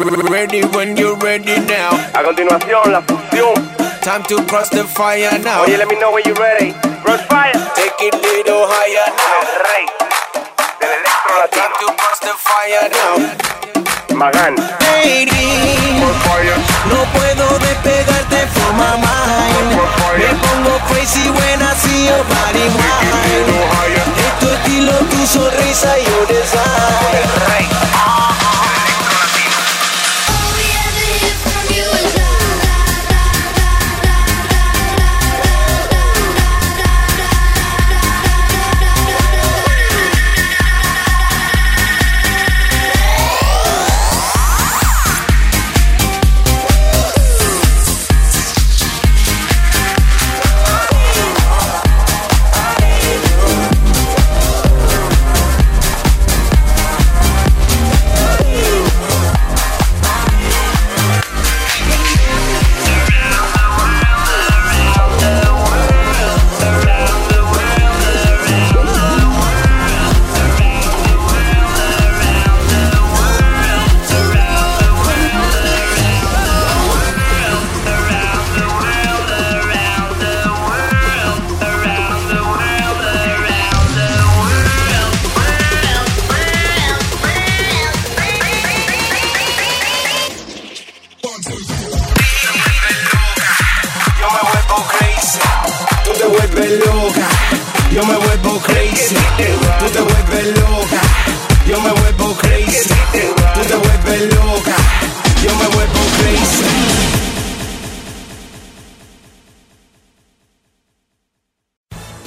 Ready when you're ready now. a continuación la fusión. Time to cross the fire now. Oye, let me know when you're ready. Cross fire. Take it little higher El now. rey del electro Time latino. to cross the fire now. Magán. Lady, no puedo despegarte from my mind. Me pongo crazy when I see your body loca. Yo me vuelvo crazy. Tú te vuelves loca. Yo me vuelvo crazy. Tú te vuelves loca.